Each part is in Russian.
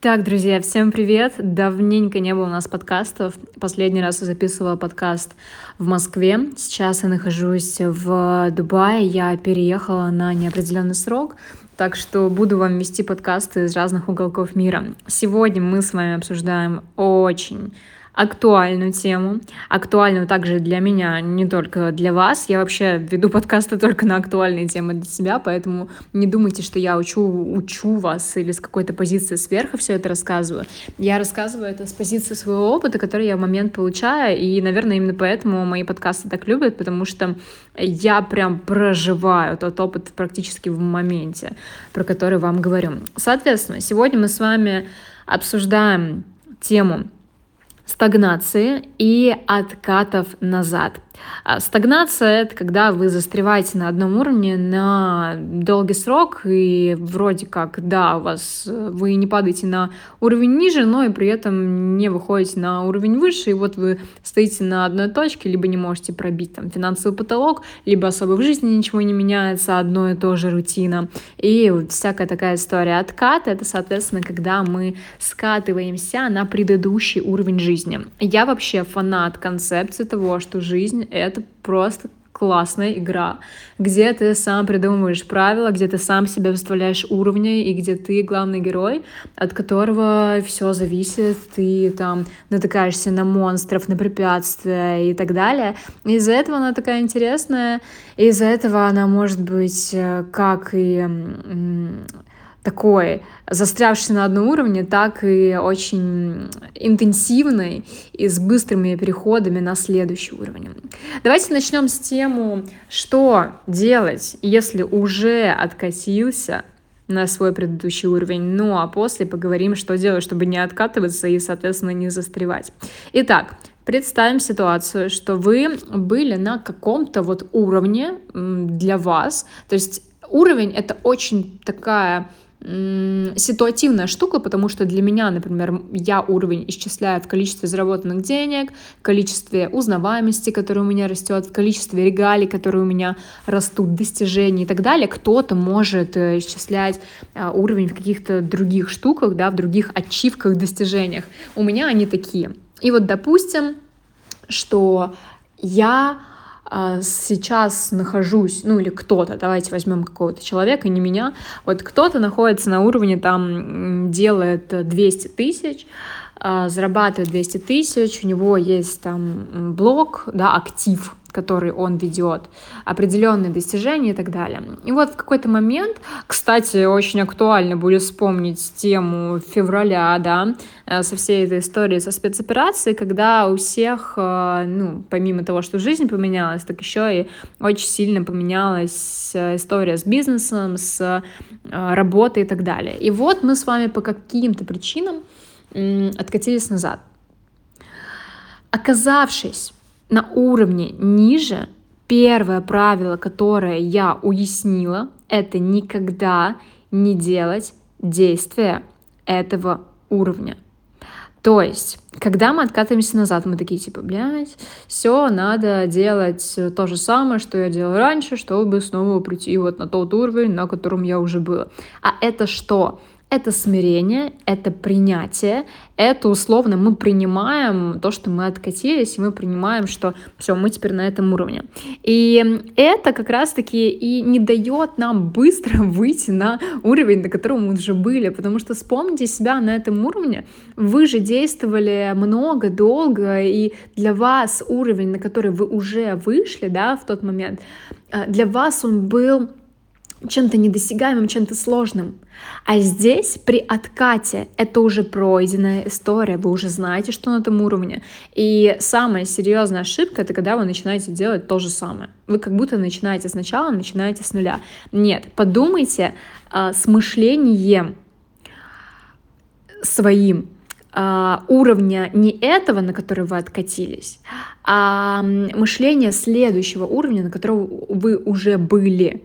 Так, друзья, всем привет! Давненько не было у нас подкастов. Последний раз я записывала подкаст в Москве. Сейчас я нахожусь в Дубае. Я переехала на неопределенный срок, так что буду вам вести подкасты из разных уголков мира. Сегодня мы с вами обсуждаем очень актуальную тему, актуальную также для меня, не только для вас. Я вообще веду подкасты только на актуальные темы для себя, поэтому не думайте, что я учу, учу вас или с какой-то позиции сверху все это рассказываю. Я рассказываю это с позиции своего опыта, который я в момент получаю, и, наверное, именно поэтому мои подкасты так любят, потому что я прям проживаю тот опыт практически в моменте, про который вам говорю. Соответственно, сегодня мы с вами обсуждаем тему стагнации и откатов назад. А стагнация — это когда вы застреваете на одном уровне на долгий срок, и вроде как, да, у вас вы не падаете на уровень ниже, но и при этом не выходите на уровень выше, и вот вы стоите на одной точке, либо не можете пробить там финансовый потолок, либо особо в жизни ничего не меняется, одно и то же рутина, и всякая такая история. Откат — это, соответственно, когда мы скатываемся на предыдущий уровень жизни. Я вообще фанат концепции того, что жизнь это просто классная игра, где ты сам придумываешь правила, где ты сам себе выставляешь уровни, и где ты главный герой, от которого все зависит, ты там натыкаешься на монстров, на препятствия и так далее. Из-за этого она такая интересная, из-за этого она может быть э, как и такой застрявший на одном уровне, так и очень интенсивный и с быстрыми переходами на следующий уровень. Давайте начнем с тему, что делать, если уже откатился на свой предыдущий уровень. Ну а после поговорим, что делать, чтобы не откатываться и, соответственно, не застревать. Итак, Представим ситуацию, что вы были на каком-то вот уровне для вас. То есть уровень — это очень такая ситуативная штука, потому что для меня, например, я уровень исчисляю в количестве заработанных денег, в количестве узнаваемости, которая у меня растет, в количестве регалий, которые у меня растут, достижений и так далее. Кто-то может э, исчислять а, уровень в каких-то других штуках, да, в других ачивках, достижениях. У меня они такие. И вот, допустим, что я сейчас нахожусь, ну или кто-то, давайте возьмем какого-то человека, не меня, вот кто-то находится на уровне, там, делает 200 тысяч, а, зарабатывает 200 тысяч, у него есть там блог, да, актив, который он ведет, определенные достижения и так далее. И вот в какой-то момент, кстати, очень актуально будет вспомнить тему февраля, да, э, со всей этой историей со спецоперацией, когда у всех, э, ну, помимо того, что жизнь поменялась, так еще и очень сильно поменялась э, история с бизнесом, с работой и так далее. И вот мы с вами по каким-то причинам откатились назад. Оказавшись на уровне ниже, первое правило, которое я уяснила, это никогда не делать действия этого уровня. То есть, когда мы откатываемся назад, мы такие типа, блядь, все, надо делать то же самое, что я делал раньше, чтобы снова прийти вот на тот уровень, на котором я уже была. А это что? Это смирение, это принятие, это условно мы принимаем то, что мы откатились, и мы принимаем, что все, мы теперь на этом уровне. И это как раз-таки и не дает нам быстро выйти на уровень, на котором мы уже были, потому что вспомните себя на этом уровне, вы же действовали много, долго, и для вас уровень, на который вы уже вышли, да, в тот момент, э, для вас он был чем-то недосягаемым, чем-то сложным. А здесь при откате это уже пройденная история, вы уже знаете, что на этом уровне. И самая серьезная ошибка это когда вы начинаете делать то же самое. Вы как будто начинаете сначала, начинаете с нуля. Нет, подумайте э, с мышлением своим э, уровня не этого, на который вы откатились, а мышление следующего уровня, на которого вы уже были.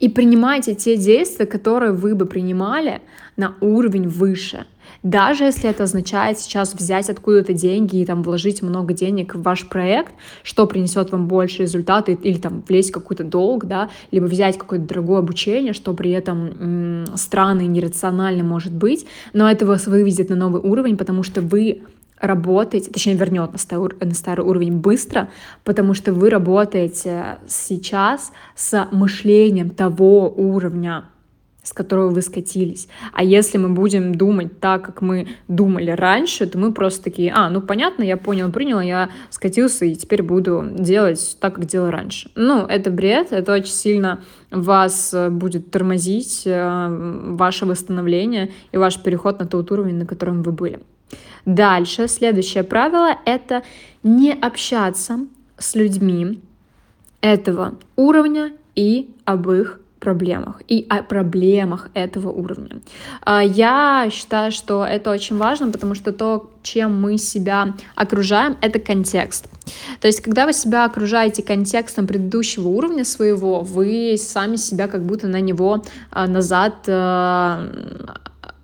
И принимайте те действия, которые вы бы принимали на уровень выше. Даже если это означает сейчас взять откуда-то деньги и там вложить много денег в ваш проект, что принесет вам больше результаты, или там влезть в какой-то долг, да, либо взять какое-то дорогое обучение, что при этом м- странно и нерационально может быть, но это вас выведет на новый уровень, потому что вы работаете, точнее вернет на старый, на старый уровень быстро, потому что вы работаете сейчас с мышлением того уровня, с которого вы скатились. А если мы будем думать так, как мы думали раньше, то мы просто такие, а, ну понятно, я понял, принял, я скатился и теперь буду делать так, как делал раньше. Ну, это бред, это очень сильно вас э, будет тормозить, э, ваше восстановление и ваш переход на тот уровень, на котором вы были. Дальше, следующее правило — это не общаться с людьми этого уровня и об их проблемах и о проблемах этого уровня. А, я считаю, что это очень важно, потому что то, чем мы себя окружаем, это контекст. То есть, когда вы себя окружаете контекстом предыдущего уровня своего, вы сами себя как будто на него а, назад а,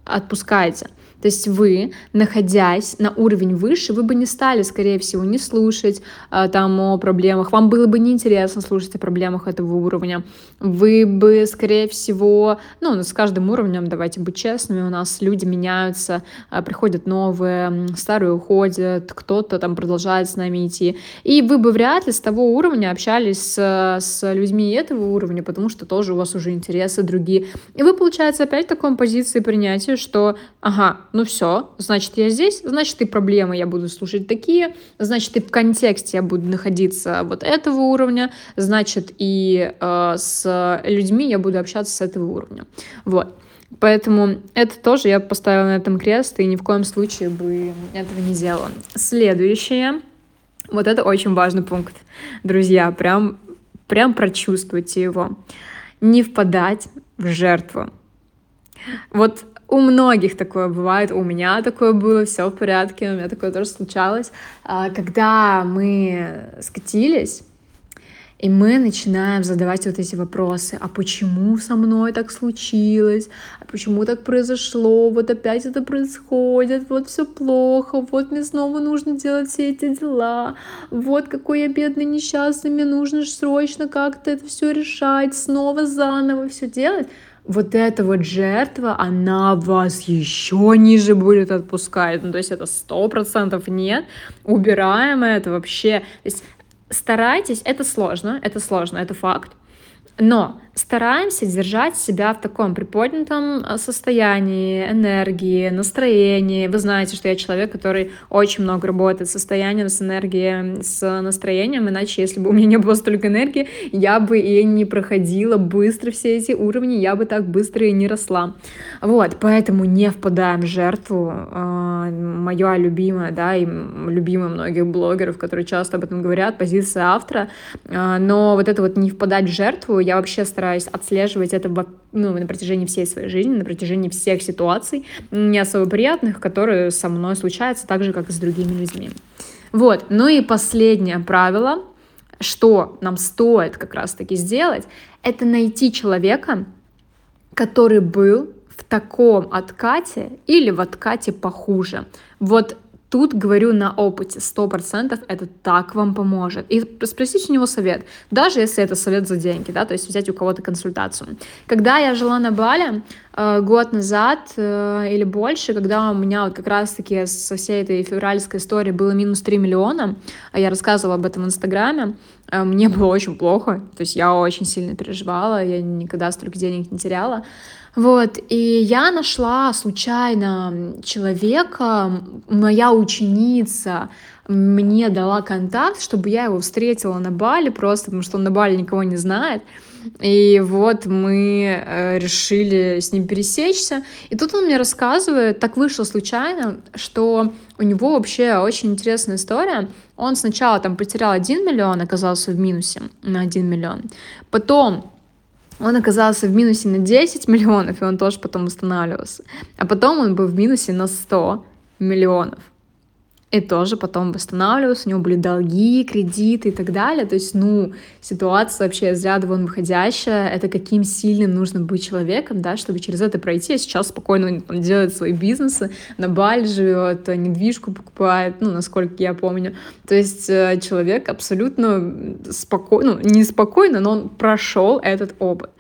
отпускаете. То есть вы, находясь на уровень выше, вы бы не стали, скорее всего, не слушать а, там о проблемах, вам было бы неинтересно слушать о проблемах этого уровня. Вы бы, скорее всего, ну, с каждым уровнем, давайте быть честными, у нас люди меняются, а, приходят новые, старые уходят, кто-то там продолжает с нами идти. И вы бы вряд ли с того уровня общались с, с людьми этого уровня, потому что тоже у вас уже интересы другие. И вы, получается, опять в такой позиции принятия, что, ага, ну все, значит, я здесь, значит, и проблемы я буду слушать такие, значит, и в контексте я буду находиться вот этого уровня, значит, и э, с людьми я буду общаться с этого уровня. Вот. Поэтому это тоже я поставила на этом крест, и ни в коем случае бы этого не делала. Следующее. Вот это очень важный пункт, друзья. Прям, прям прочувствуйте его. Не впадать в жертву. Вот у многих такое бывает, у меня такое было, все в порядке, у меня такое тоже случалось. А, когда мы скатились, и мы начинаем задавать вот эти вопросы, а почему со мной так случилось, а почему так произошло, вот опять это происходит, вот все плохо, вот мне снова нужно делать все эти дела, вот какой я бедный несчастный, мне нужно срочно как-то это все решать, снова заново все делать вот эта вот жертва, она вас еще ниже будет отпускать. Ну, то есть это сто процентов нет. Убираем это вообще. То есть старайтесь, это сложно, это сложно, это факт. Но стараемся держать себя в таком приподнятом э, состоянии, энергии, настроении. Вы знаете, что я человек, который очень много работает с состоянием, с энергией, с настроением, иначе если бы у меня не было столько энергии, я бы и не проходила быстро все эти уровни, я бы так быстро и не росла. Вот, поэтому не впадаем в жертву. А, Моя любимая, да, и любимая многих блогеров, которые часто об этом говорят, позиция автора. А, но вот это вот не впадать в жертву, я вообще стараюсь стараюсь отслеживать это ну, на протяжении всей своей жизни, на протяжении всех ситуаций, не особо приятных, которые со мной случаются, так же, как и с другими людьми. Вот, ну и последнее правило, что нам стоит как раз-таки сделать, это найти человека, который был в таком откате или в откате похуже. Вот Тут говорю на опыте, сто процентов это так вам поможет. И спросить у него совет, даже если это совет за деньги, да, то есть взять у кого-то консультацию. Когда я жила на Бали э, год назад э, или больше, когда у меня вот как раз-таки со всей этой февральской историей было минус 3 миллиона, а я рассказывала об этом в Инстаграме, э, мне было очень плохо, то есть я очень сильно переживала, я никогда столько денег не теряла, вот, и я нашла случайно человека, моя ученица мне дала контакт, чтобы я его встретила на Бали, просто потому что он на Бали никого не знает. И вот мы э, решили с ним пересечься. И тут он мне рассказывает, так вышло случайно, что у него вообще очень интересная история. Он сначала там потерял 1 миллион, оказался в минусе на 1 миллион. Потом он оказался в минусе на 10 миллионов, и он тоже потом восстанавливался. А потом он был в минусе на 100 миллионов. И тоже потом восстанавливался, у него были долги, кредиты и так далее. То есть, ну, ситуация вообще из ряда вон выходящая. Это каким сильным нужно быть человеком, да, чтобы через это пройти. А сейчас спокойно он делает свои бизнесы, на Бали живет, недвижку покупает, ну, насколько я помню. То есть э, человек абсолютно спокойно, ну, не спокойно, но он прошел этот опыт.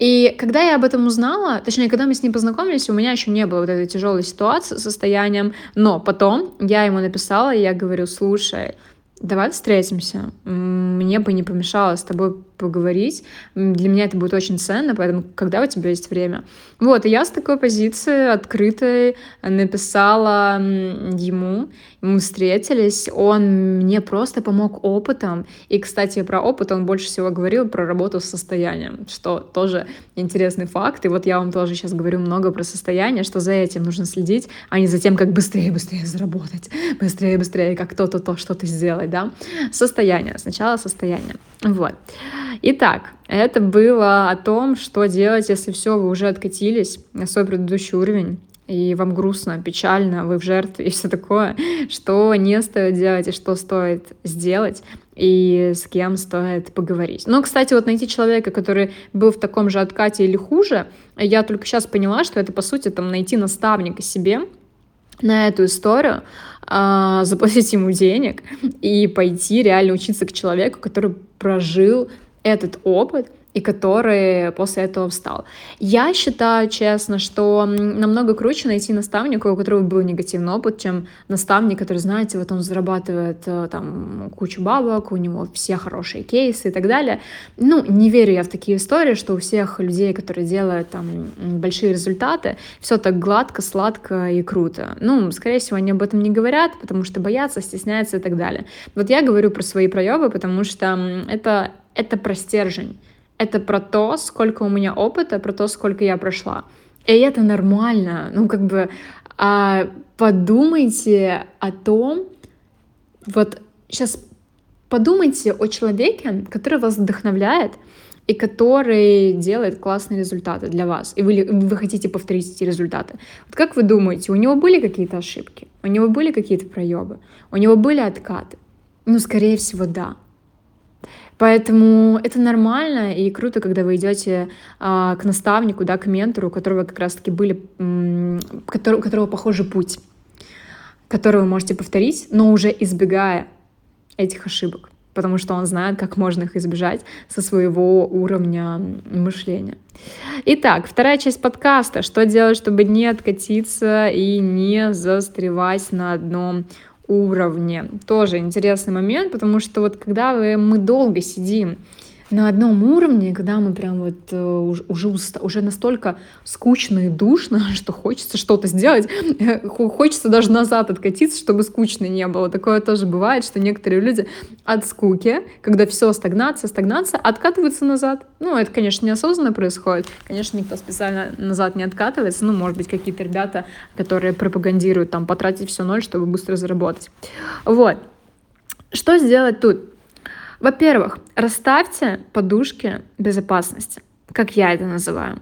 И когда я об этом узнала, точнее, когда мы с ним познакомились, у меня еще не было вот этой тяжелой ситуации с состоянием, но потом я ему написала, и я говорю, слушай, давай встретимся. Мне бы не помешало с тобой поговорить. Для меня это будет очень ценно, поэтому когда у тебя есть время? Вот, и я с такой позиции открытой написала ему, мы встретились, он мне просто помог опытом. И, кстати, про опыт он больше всего говорил про работу с состоянием, что тоже интересный факт. И вот я вам тоже сейчас говорю много про состояние, что за этим нужно следить, а не за тем, как быстрее, быстрее заработать, быстрее, быстрее, как то-то, то, что-то сделать, да. Состояние, сначала состояние. Вот. Итак, это было о том, что делать, если все, вы уже откатились на свой предыдущий уровень, и вам грустно, печально, вы в жертве и все такое, что не стоит делать и что стоит сделать, и с кем стоит поговорить. Но, кстати, вот найти человека, который был в таком же откате или хуже, я только сейчас поняла, что это, по сути, там, найти наставника себе на эту историю, а, заплатить ему денег и пойти реально учиться к человеку, который прожил этот опыт, и который после этого встал. Я считаю, честно, что намного круче найти наставника, у которого был негативный опыт, чем наставник, который, знаете, вот он зарабатывает э, там кучу бабок, у него все хорошие кейсы и так далее. Ну, не верю я в такие истории, что у всех людей, которые делают там большие результаты, все так гладко, сладко и круто. Ну, скорее всего, они об этом не говорят, потому что боятся, стесняются и так далее. Вот я говорю про свои проебы, потому что это, это про стержень это про то, сколько у меня опыта, про то, сколько я прошла. И это нормально. Ну, как бы а, подумайте о том, вот сейчас подумайте о человеке, который вас вдохновляет и который делает классные результаты для вас, и вы, вы хотите повторить эти результаты. Вот как вы думаете, у него были какие-то ошибки? У него были какие-то проебы? У него были откаты? Ну, скорее всего, да. Поэтому это нормально и круто, когда вы идете а, к наставнику, да, к ментору, у которого как раз-таки были, м- у которого похожий путь, который вы можете повторить, но уже избегая этих ошибок, потому что он знает, как можно их избежать со своего уровня мышления. Итак, вторая часть подкаста. Что делать, чтобы не откатиться и не застревать на одном уровне. Тоже интересный момент, потому что вот когда мы долго сидим на одном уровне, когда мы прям вот э, уже, уже настолько скучно и душно, что хочется что-то сделать, хочется даже назад откатиться, чтобы скучно не было. Такое тоже бывает, что некоторые люди от скуки, когда все стагнация, стагнация, откатываются назад. Ну, это, конечно, неосознанно происходит. Конечно, никто специально назад не откатывается. Ну, может быть, какие-то ребята, которые пропагандируют там потратить все ноль, чтобы быстро заработать. Вот. Что сделать тут? Во-первых, расставьте подушки безопасности, как я это называю.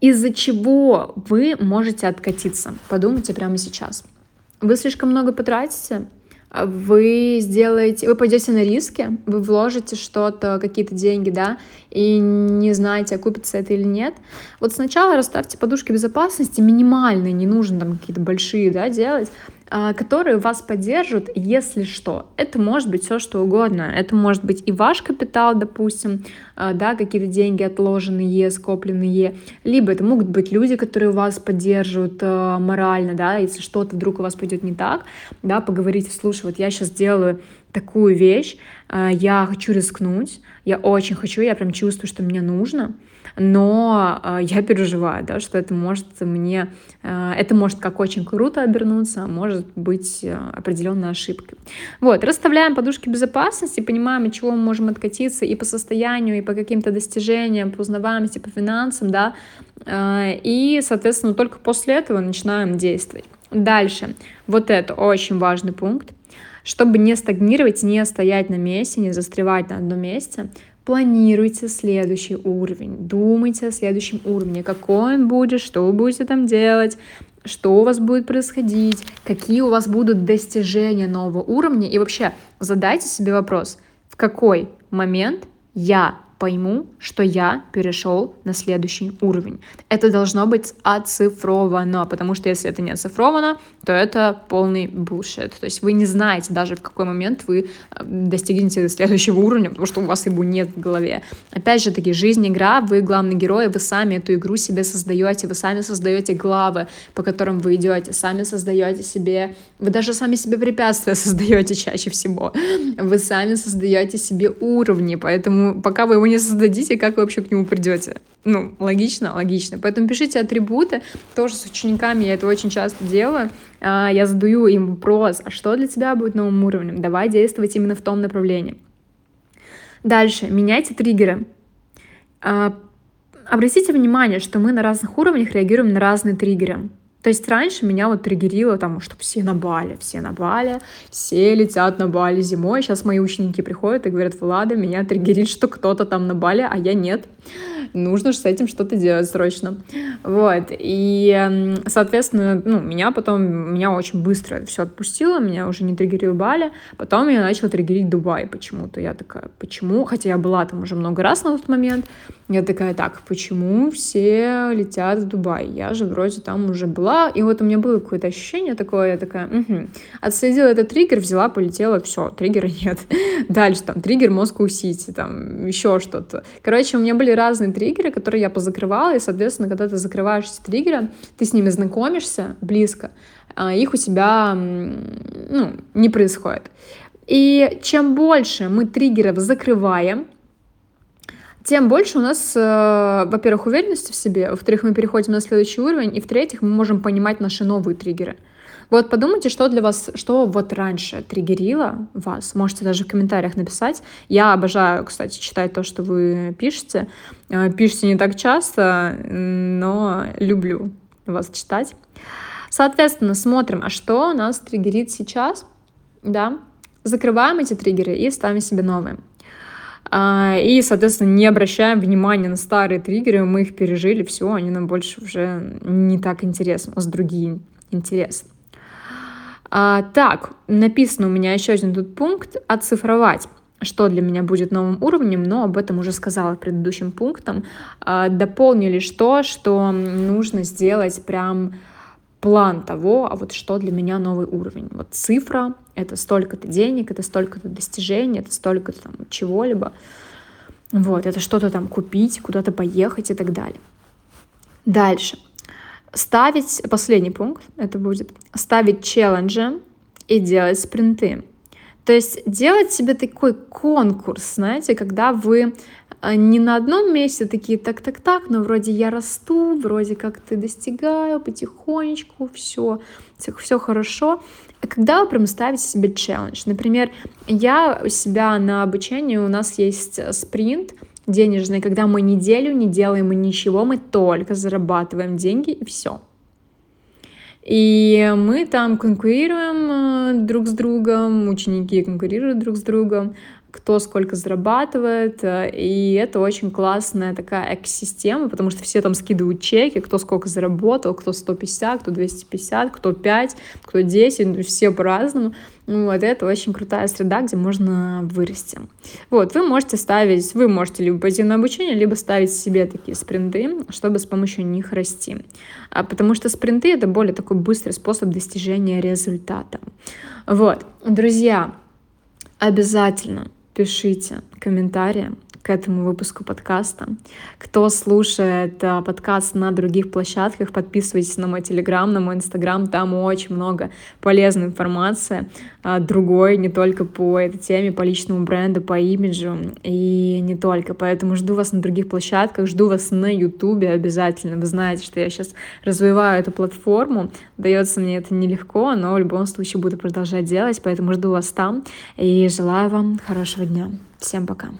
Из-за чего вы можете откатиться? Подумайте прямо сейчас. Вы слишком много потратите, вы сделаете, вы пойдете на риски, вы вложите что-то, какие-то деньги, да, и не знаете, окупится это или нет. Вот сначала расставьте подушки безопасности минимальные, не нужно там какие-то большие, да, делать, которые вас поддержат, если что. Это может быть все что угодно. Это может быть и ваш капитал, допустим, а, да, какие-то деньги отложенные, скопленные, либо это могут быть люди, которые вас поддерживают а, морально, да, если что-то вдруг у вас пойдет не так, да, поговорите, слушай, вот я сейчас делаю такую вещь, я хочу рискнуть, я очень хочу, я прям чувствую, что мне нужно, но э, я переживаю, да, что это может мне, э, это может как очень круто обернуться, а может быть э, определенной ошибкой. Вот, расставляем подушки безопасности, понимаем, от чего мы можем откатиться и по состоянию, и по каким-то достижениям, по узнаваемости, по финансам, да, э, и, соответственно, только после этого начинаем действовать. Дальше, вот это очень важный пункт. Чтобы не стагнировать, не стоять на месте, не застревать на одном месте, Планируйте следующий уровень, думайте о следующем уровне, какой он будет, что вы будете там делать, что у вас будет происходить, какие у вас будут достижения нового уровня. И вообще задайте себе вопрос, в какой момент я пойму, что я перешел на следующий уровень. Это должно быть оцифровано, потому что если это не оцифровано, то это полный bullshit. То есть вы не знаете даже, в какой момент вы э, достигнете следующего уровня, потому что у вас его нет в голове. Опять же таки, жизнь игра, вы главный герой, вы сами эту игру себе создаете, вы сами создаете главы, по которым вы идете, сами создаете себе, вы даже сами себе препятствия создаете чаще всего, вы сами создаете себе уровни, поэтому пока вы его не создадите, как вы вообще к нему придете? Ну, логично, логично. Поэтому пишите атрибуты. Тоже с учениками я это очень часто делаю. А, я задаю им вопрос, а что для тебя будет новым уровнем? Давай действовать именно в том направлении. Дальше. Меняйте триггеры. А, обратите внимание, что мы на разных уровнях реагируем на разные триггеры. То есть раньше меня вот триггерило там, что все на Бали, все на Бали, все летят на Бали зимой. Сейчас мои ученики приходят и говорят, Влада, меня триггерит, что кто-то там на Бали, а я нет нужно же с этим что-то делать срочно. Вот, и, соответственно, ну, меня потом, меня очень быстро все отпустило, меня уже не триггерил Бали, потом я начала триггерить Дубай почему-то. Я такая, почему? Хотя я была там уже много раз на тот момент, я такая, так, почему все летят в Дубай? Я же вроде там уже была, и вот у меня было какое-то ощущение такое, я такая, угу. отследила этот триггер, взяла, полетела, все, триггера нет. Дальше там триггер Москву-Сити, там еще что-то. Короче, у меня были разные триггеры, которые я позакрывала, и, соответственно, когда ты закрываешь эти триггеры, ты с ними знакомишься близко, а их у тебя ну, не происходит. И чем больше мы триггеров закрываем, тем больше у нас, э, во-первых, уверенности в себе, во-вторых, мы переходим на следующий уровень, и в-третьих, мы можем понимать наши новые триггеры. Вот подумайте, что для вас, что вот раньше триггерило вас. Можете даже в комментариях написать. Я обожаю, кстати, читать то, что вы пишете. Э, пишите не так часто, но люблю вас читать. Соответственно, смотрим, а что нас триггерит сейчас, да, закрываем эти триггеры и ставим себе новые. А, и, соответственно, не обращаем внимания на старые триггеры, мы их пережили, все, они нам больше уже не так интересны, у нас другие интересы. А, так, написано у меня еще один тут пункт «Оцифровать» что для меня будет новым уровнем, но об этом уже сказала предыдущим пунктом. А, дополнили что, что нужно сделать прям план того, а вот что для меня новый уровень. Вот цифра — это столько-то денег, это столько-то достижений, это столько-то там чего-либо. Вот, это что-то там купить, куда-то поехать и так далее. Дальше — ставить, последний пункт это будет, ставить челленджи и делать спринты. То есть делать себе такой конкурс, знаете, когда вы э, не на одном месте такие так-так-так, но вроде я расту, вроде как ты достигаю потихонечку, все, все хорошо. А когда вы прям ставите себе челлендж, например, я у себя на обучении, у нас есть э, спринт, денежные, когда мы неделю не делаем ничего, мы только зарабатываем деньги и все. И мы там конкурируем э, друг с другом, ученики конкурируют друг с другом, кто сколько зарабатывает, э, и это очень классная такая экосистема, потому что все там скидывают чеки, кто сколько заработал, кто 150, кто 250, кто 5, кто 10, ну, все по-разному. Ну, вот это очень крутая среда, где можно вырасти. Вот, вы можете ставить, вы можете либо пойти на обучение, либо ставить себе такие спринты, чтобы с помощью них расти. А, потому что спринты — это более такой быстрый способ достижения результата. Вот, друзья, обязательно пишите комментарии к этому выпуску подкаста. Кто слушает э, подкаст на других площадках, подписывайтесь на мой телеграм, на мой инстаграм, там очень много полезной информации, э, другой, не только по этой теме, по личному бренду, по имиджу и не только. Поэтому жду вас на других площадках, жду вас на ютубе обязательно. Вы знаете, что я сейчас развиваю эту платформу, дается мне это нелегко, но в любом случае буду продолжать делать, поэтому жду вас там и желаю вам хорошего дня. Всем пока.